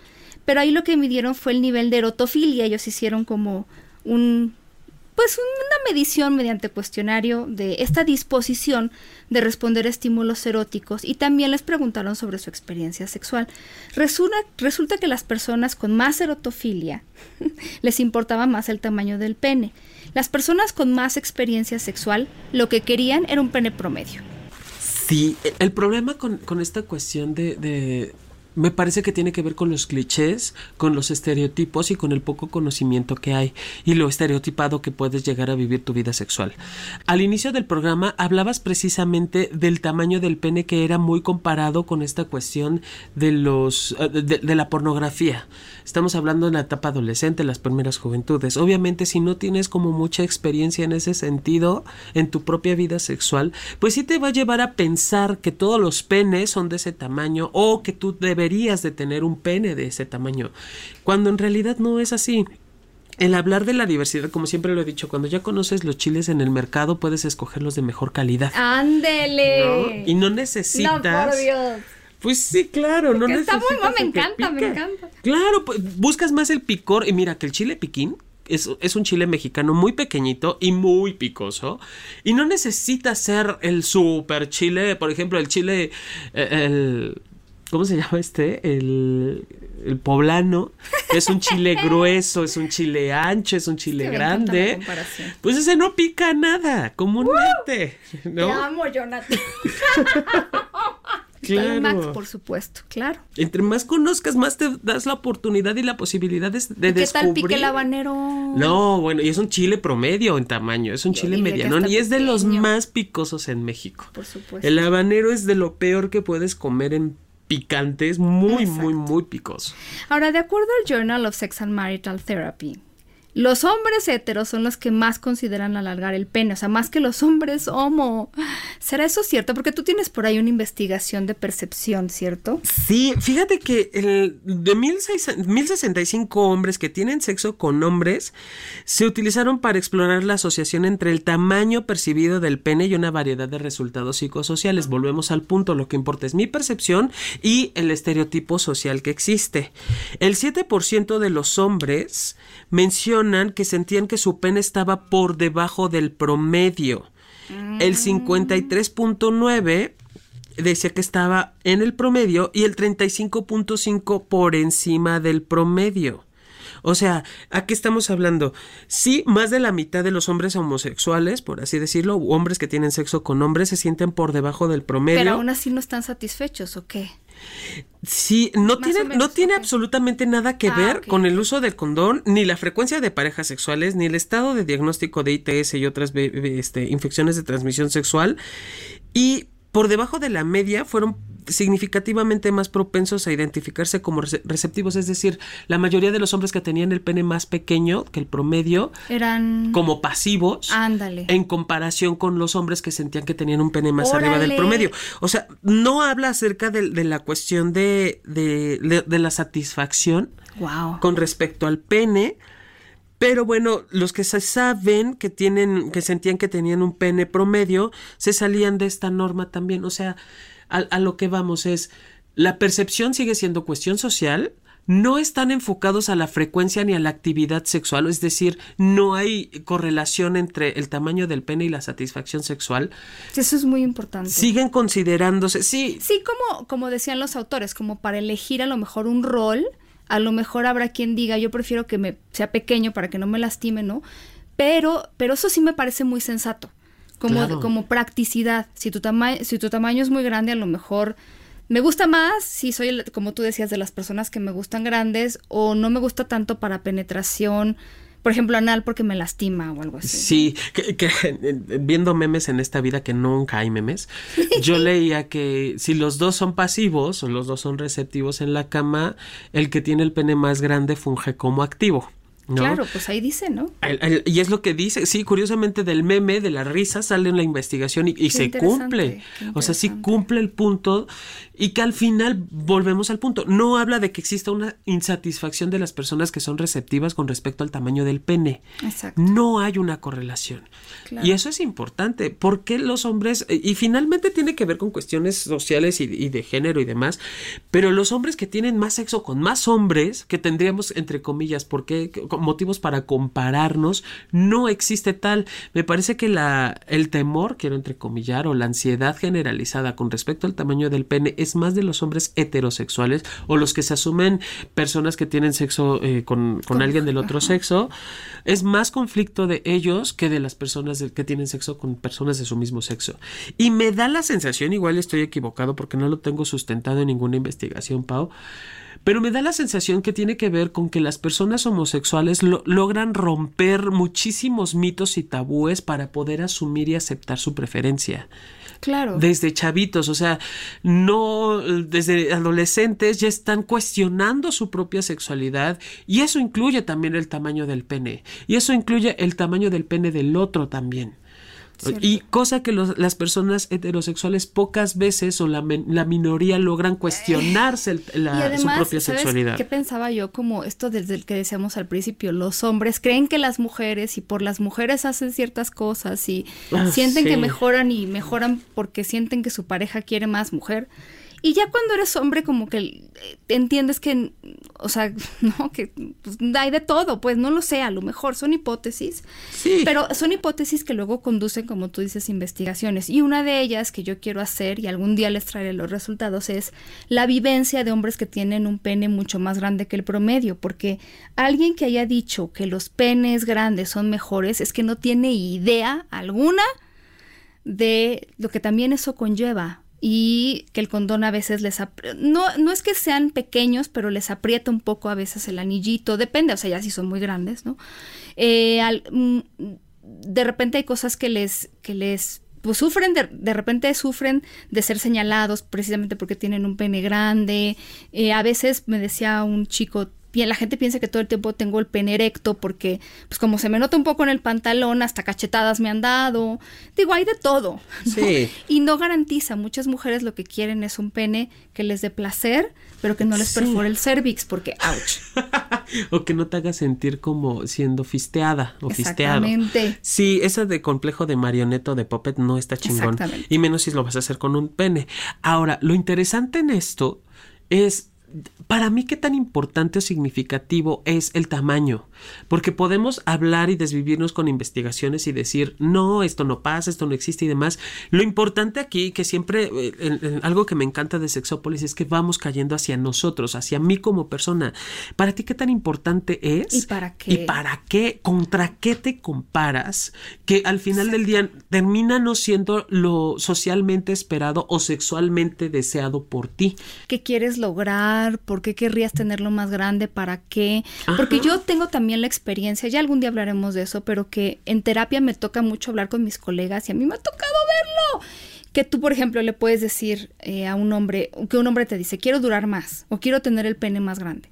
pero ahí lo que midieron fue el nivel de erotofilia. Ellos hicieron como un pues una medición mediante cuestionario de esta disposición de responder a estímulos eróticos y también les preguntaron sobre su experiencia sexual. Resulta, resulta que las personas con más erotofilia les importaba más el tamaño del pene. Las personas con más experiencia sexual lo que querían era un pene promedio. Sí, el problema con, esta cuestión de me parece que tiene que ver con los clichés, con los estereotipos y con el poco conocimiento que hay y lo estereotipado que puedes llegar a vivir tu vida sexual. Al inicio del programa hablabas precisamente del tamaño del pene que era muy comparado con esta cuestión de los eh, de, la pornografía. Estamos hablando en la etapa adolescente, las primeras juventudes. Obviamente si no tienes como mucha experiencia en ese sentido en tu propia vida sexual, pues sí te va a llevar a pensar que todos los penes son de ese tamaño o que tú debes de tener un pene de ese tamaño, cuando en realidad no es así. El hablar de la diversidad, como siempre lo he dicho, cuando ya conoces los chiles en el mercado, puedes escogerlos de mejor calidad. ¡Ándele! Y no necesitas. No, por Dios. Pues sí, claro, no necesitas. Está muy bueno, me encanta, me encanta. Claro, pues, buscas más el picor. Y mira que el chile piquín es, es, un chile mexicano muy pequeñito y muy picoso. Y no necesita ser el super chile, por ejemplo, el chile, eh, el, ¿Cómo se llama este? El, el poblano. Es un chile grueso, es un chile ancho, es un chile grande. Pues ese no pica nada, comúnmente. ¿no? Te amo, Jonathan. Claro. Max, por supuesto, claro. Entre más conozcas, más te das la oportunidad y la posibilidad de, de ¿Qué tal pique el habanero? No, bueno, y es un chile promedio en tamaño, es un chile mediano y es de los más picosos en México. Por supuesto. El habanero es de lo peor que puedes comer en picantes, muy, muy, muy picos. Ahora, de acuerdo al Journal of Sex and Marital Therapy, los hombres heteros son los que más consideran alargar el pene, o sea, más que los hombres homo. ¿Será eso cierto? Porque tú tienes por ahí una investigación de percepción, ¿cierto? Sí, fíjate que el, de 1065 hombres que tienen sexo con hombres se utilizaron para explorar la asociación entre el tamaño percibido del pene y una variedad de resultados psicosociales. Volvemos al punto, lo que importa es mi percepción y el estereotipo social que existe. El 7% de los hombres mencionan que sentían que su pene estaba por debajo del promedio. El 53.9 mm. decía que estaba en el promedio y el 35.5 por encima del promedio. O sea, ¿a qué estamos hablando? Sí, más de la mitad de los hombres homosexuales, por así decirlo, hombres que tienen sexo con hombres, se sienten por debajo del promedio. Pero aún así no están satisfechos, ¿o qué? Sí, no tiene, no tiene absolutamente nada que ah, ver con el uso del condón, ni la frecuencia de parejas sexuales, ni el estado de diagnóstico de ITS y otras este, infecciones de transmisión sexual. Y por debajo de la media fueron significativamente más propensos a identificarse como receptivos, es decir, la mayoría de los hombres que tenían el pene más pequeño que el promedio eran como pasivos Ándale. en comparación con los hombres que sentían que tenían un pene más arriba del promedio. O sea, no habla acerca de, la cuestión de, de, de, la satisfacción con respecto al pene, pero bueno, los que se saben que tienen, que sentían que tenían un pene promedio, se salían de esta norma también. O sea, a, lo que vamos es, la percepción sigue siendo cuestión social, no están enfocados a la frecuencia ni a la actividad sexual, es decir, no hay correlación entre el tamaño del pene y la satisfacción sexual. Eso es muy importante. Siguen considerándose, sí. Sí, como, como decían los autores, como para elegir a lo mejor un rol, a lo mejor habrá quien diga, yo prefiero que me sea pequeño para que no me lastime, ¿no? Pero, pero eso sí me parece muy sensato, como, como practicidad. Si tu, si tu tamaño es muy grande, a lo mejor me gusta más si soy, como tú decías, de las personas que me gustan grandes o no me gusta tanto para penetración, por ejemplo, anal porque me lastima o algo así. Sí, que, viendo memes en esta vida que nunca hay memes, yo leía que si los dos son pasivos o los dos son receptivos en la cama, el que tiene el pene más grande funge como activo. Claro, pues ahí dice, ¿no? y es lo que dice, sí, curiosamente del meme, de la risa, sale en la investigación y, se cumple. O sea, sí cumple el punto y que al final volvemos al punto. No habla de que exista una insatisfacción de las personas que son receptivas con respecto al tamaño del pene. Exacto. No hay una correlación. Y eso es importante. porque los hombres, y finalmente tiene que ver con cuestiones sociales y, y de género y demás, pero los hombres que tienen más sexo con más hombres, que tendríamos, entre comillas, ¿por qué? motivos para compararnos, no existe tal. Me parece que la, el temor, quiero entrecomillar, o la ansiedad generalizada con respecto al tamaño del pene es más de los hombres heterosexuales o los que se asumen personas que tienen sexo eh, con, con, alguien del otro sexo. Es más conflicto de ellos que de las personas que tienen sexo con personas de su mismo sexo. Y me da la sensación, igual estoy equivocado porque no lo tengo sustentado en ninguna investigación, Pau, pero me da la sensación que tiene que ver con que las personas homosexuales logran romper muchísimos mitos y tabúes para poder asumir y aceptar su preferencia. Claro. Desde chavitos, o sea, no desde adolescentes ya están cuestionando su propia sexualidad y eso incluye también el tamaño del pene y eso incluye el tamaño del pene del otro también. Y cosa que las personas heterosexuales pocas veces o la, la minoría logran cuestionarse la, su propia sexualidad. ¿Qué pensaba yo? Como esto desde el que decíamos al principio, los hombres creen que las mujeres y por las mujeres hacen ciertas cosas y ah, sienten que mejoran y mejoran porque sienten que su pareja quiere más mujer. Y ya cuando eres hombre, como que eh, entiendes que, o sea, no, que pues, hay de todo, pues no lo sé, a lo mejor son hipótesis. Sí. Pero son hipótesis que luego conducen, como tú dices, investigaciones. Y una de ellas que yo quiero hacer, y algún día les traeré los resultados, es la vivencia de hombres que tienen un pene mucho más grande que el promedio. Porque alguien que haya dicho que los penes grandes son mejores es que no tiene idea alguna de lo que también eso conlleva y que el condón a veces les no no es que sean pequeños pero les aprieta un poco a veces el anillito depende o sea ya si son muy grandes no eh, mm, de repente hay cosas que les que les pues sufren de, de, repente sufren de ser señalados precisamente porque tienen un pene grande. Eh, a veces me decía un chico la gente piensa que todo el tiempo tengo el pene erecto porque, pues como se me nota un poco en el pantalón, hasta cachetadas me han dado. Digo, hay de todo. Sí. Y no garantiza. Muchas mujeres lo que quieren es un pene que les dé placer, pero que no les perfore el cervix porque, ouch. o que no te haga sentir como siendo fisteada o fisteado. Sí, esa de complejo de marioneto de puppet no está chingón. Y menos si lo vas a hacer con un pene. Ahora, lo interesante en esto es para mí qué tan importante o significativo es el tamaño, porque podemos hablar y desvivirnos con investigaciones y decir, no, esto no pasa, esto no existe y demás. Lo importante aquí, que siempre, eh, algo que me encanta de Sexópolis es que vamos cayendo hacia nosotros, hacia mí como persona. ¿Para ti qué tan importante es? ¿Y para qué? ¿Y para qué? ¿Contra qué te comparas? Que al final del día termina no siendo lo socialmente esperado o sexualmente deseado por ti. ¿Qué quieres lograr? ¿Por qué querrías tenerlo más grande? ¿Para qué? Porque yo tengo también la experiencia, ya algún día hablaremos de eso, pero que en terapia me toca mucho hablar con mis colegas y a mí me ha tocado verlo. Que tú, por ejemplo, le puedes decir eh, a un hombre, que un hombre te dice, quiero durar más o quiero tener el pene más grande.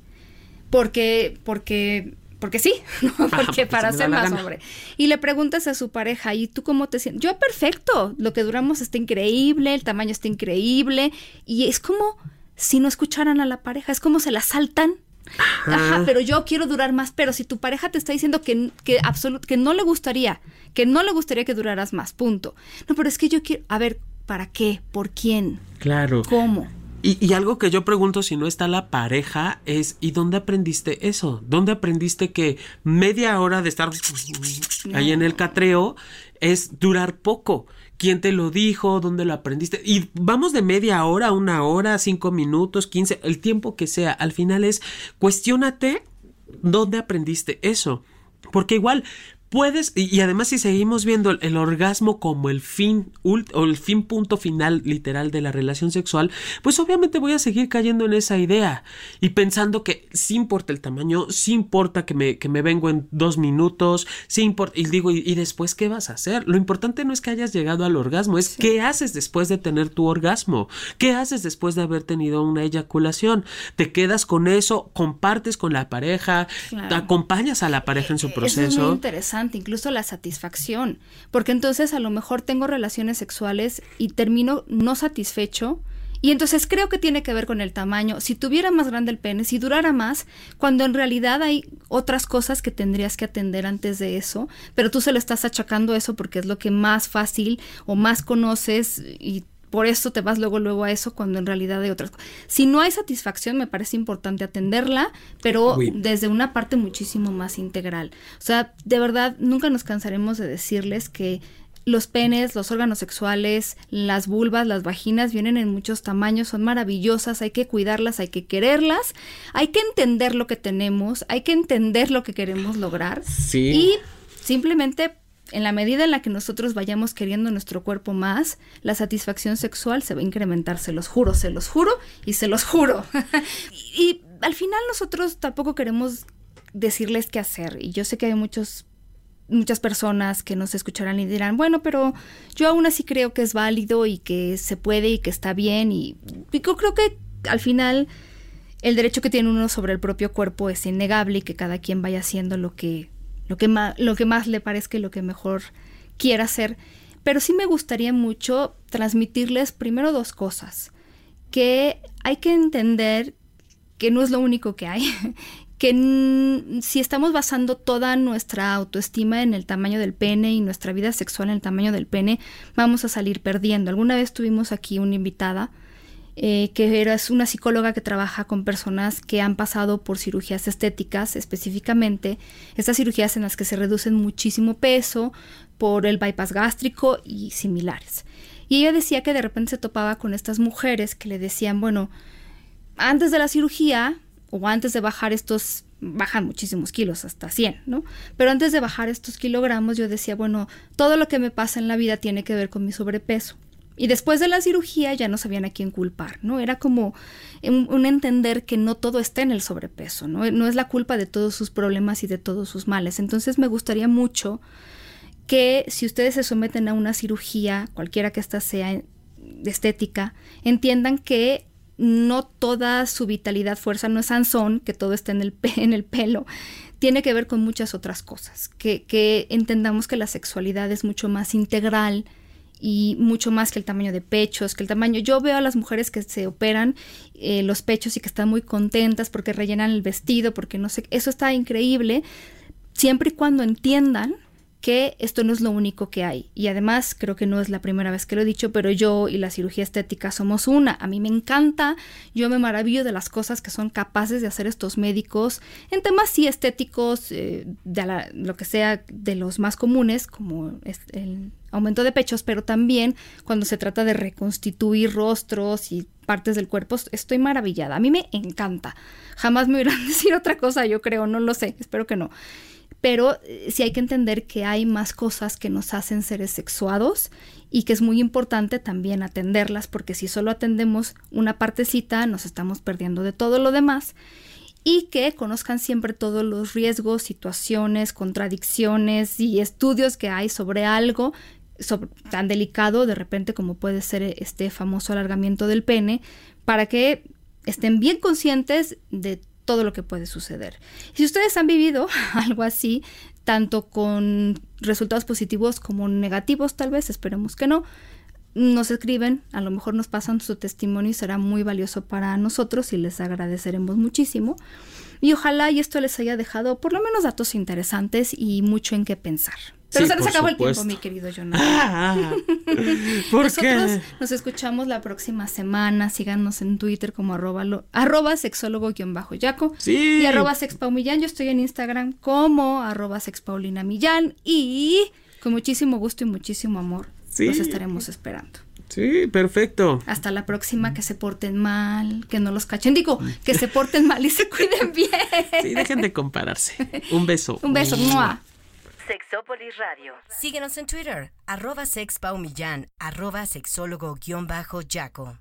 Porque, porque porque sí, porque para ser más hombre. Y le preguntas a su pareja, ¿y tú cómo te sientes? Yo perfecto, lo que duramos está increíble, el tamaño está increíble, y es como si no escucharan a la pareja, es como se la saltan. Ajá. pero yo quiero durar más, pero si tu pareja te está diciendo que, que, que no le gustaría, que no le gustaría que duraras más, punto. No, pero es que yo quiero, a ver, ¿para qué? ¿Por quién? Claro. ¿Cómo? Y, algo que yo pregunto si no está la pareja es, ¿y dónde aprendiste eso? ¿Dónde aprendiste que media hora de estar ahí en el catreo es durar poco? ¿Quién te lo dijo? ¿Dónde lo aprendiste? Y vamos de media hora, una hora, cinco minutos, quince, el tiempo que sea. Al final es, cuestiónate dónde aprendiste eso. Porque igual puedes, y, además si seguimos viendo el, orgasmo como el fin o el fin punto final literal de la relación sexual, pues obviamente voy a seguir cayendo en esa idea y pensando que sí importa el tamaño, sí importa que me, que me vengo en dos minutos, sí importa, y digo, ¿y, después qué vas a hacer? Lo importante no es que hayas llegado al orgasmo, es qué haces después de tener tu orgasmo, qué haces después de haber tenido una eyaculación, te quedas con eso, compartes con la pareja, acompañas a la pareja en su proceso. es muy interesante incluso la satisfacción, porque entonces a lo mejor tengo relaciones sexuales y termino no satisfecho. Y entonces creo que tiene que ver con el tamaño. Si tuviera más grande el pene, si durara más, cuando en realidad hay otras cosas que tendrías que atender antes de eso, pero tú se lo estás achacando eso porque es lo que más fácil o más conoces y por eso te vas luego luego a eso cuando en realidad hay otras cosas. Si no hay satisfacción, me parece importante atenderla, pero desde una parte muchísimo más integral. O sea, de verdad, nunca nos cansaremos de decirles que los penes, los órganos sexuales, las vulvas, las vaginas vienen en muchos tamaños, son maravillosas, hay que cuidarlas, hay que quererlas, hay que entender lo que tenemos, hay que entender lo que queremos lograr y simplemente en la medida en la que nosotros vayamos queriendo nuestro cuerpo más, la satisfacción sexual se va a incrementar, se los juro, se los juro y se los juro. y, al final nosotros tampoco queremos decirles qué hacer y yo sé que hay muchos muchas personas que nos escucharán y dirán, bueno, pero yo aún así creo que es válido y que se puede y que está bien y, y yo creo que al final el derecho que tiene uno sobre el propio cuerpo es innegable y que cada quien vaya haciendo lo que lo que, más, lo que más le parezca y lo que mejor quiera hacer. Pero sí me gustaría mucho transmitirles primero dos cosas. Que hay que entender que no es lo único que hay, que si estamos basando toda nuestra autoestima en el tamaño del pene y nuestra vida sexual en el tamaño del pene, vamos a salir perdiendo. Alguna vez tuvimos aquí una invitada eh, que es una psicóloga que trabaja con personas que han pasado por cirugías estéticas específicamente, estas cirugías en las que se reducen muchísimo peso por el bypass gástrico y similares. Y ella decía que de repente se topaba con estas mujeres que le decían, bueno, antes de la cirugía o antes de bajar estos, bajan muchísimos kilos, hasta 100, ¿no? Pero antes de bajar estos kilogramos yo decía, bueno, todo lo que me pasa en la vida tiene que ver con mi sobrepeso. Y después de la cirugía ya no sabían a quién culpar, ¿no? Era como un, entender que no todo está en el sobrepeso, ¿no? No es la culpa de todos sus problemas y de todos sus males. Entonces me gustaría mucho que si ustedes se someten a una cirugía, cualquiera que ésta sea estética, entiendan que no toda su vitalidad, fuerza no es Sansón, que todo está en el, en el pelo, tiene que ver con muchas otras cosas, que, que entendamos que la sexualidad es mucho más integral, y mucho más que el tamaño de pechos, que el tamaño. Yo veo a las mujeres que se operan eh, los pechos y que están muy contentas porque rellenan el vestido, porque no sé, eso está increíble, siempre y cuando entiendan que esto no es lo único que hay. Y además, creo que no es la primera vez que lo he dicho, pero yo y la cirugía estética somos una. A mí me encanta, yo me maravillo de las cosas que son capaces de hacer estos médicos en temas sí estéticos, eh, de lo que sea de los más comunes, como el aumento de pechos, pero también cuando se trata de reconstituir rostros y partes del cuerpo, estoy maravillada. A mí me encanta. Jamás me hubieran decir otra cosa, yo creo, no lo sé, espero que no pero eh, sí hay que entender que hay más cosas que nos hacen seres sexuados y que es muy importante también atenderlas porque si solo atendemos una partecita nos estamos perdiendo de todo lo demás y que conozcan siempre todos los riesgos, situaciones, contradicciones y estudios que hay sobre algo tan delicado de repente como puede ser este famoso alargamiento del pene para que estén bien conscientes de todo lo que puede suceder. Si ustedes han vivido algo así, tanto con resultados positivos como negativos, tal vez, esperemos que no, nos escriben, a lo mejor nos pasan su testimonio y será muy valioso para nosotros y les agradeceremos muchísimo. Y ojalá y esto les haya dejado por lo menos datos interesantes y mucho en qué pensar. Pero se nos acabó el tiempo, mi querido Jonathan. Ah, ¿por Nosotros nos escuchamos la próxima semana. Síganos en Twitter como arroba, arroba sexólogo-yaco sí. y arroba sexpaumillán. Yo estoy en Instagram como arroba sexpaulinamillán y con muchísimo gusto y muchísimo amor los estaremos esperando. Sí, perfecto. Hasta la próxima, que se porten mal, que no los cachen. Digo, que se porten mal y se cuiden bien. Sí, dejen de compararse. Un beso. Un beso. ¡Mua! Sexópolis Radio. Síguenos en Twitter, arroba sexpaumillán, arroba sexólogo-yaco.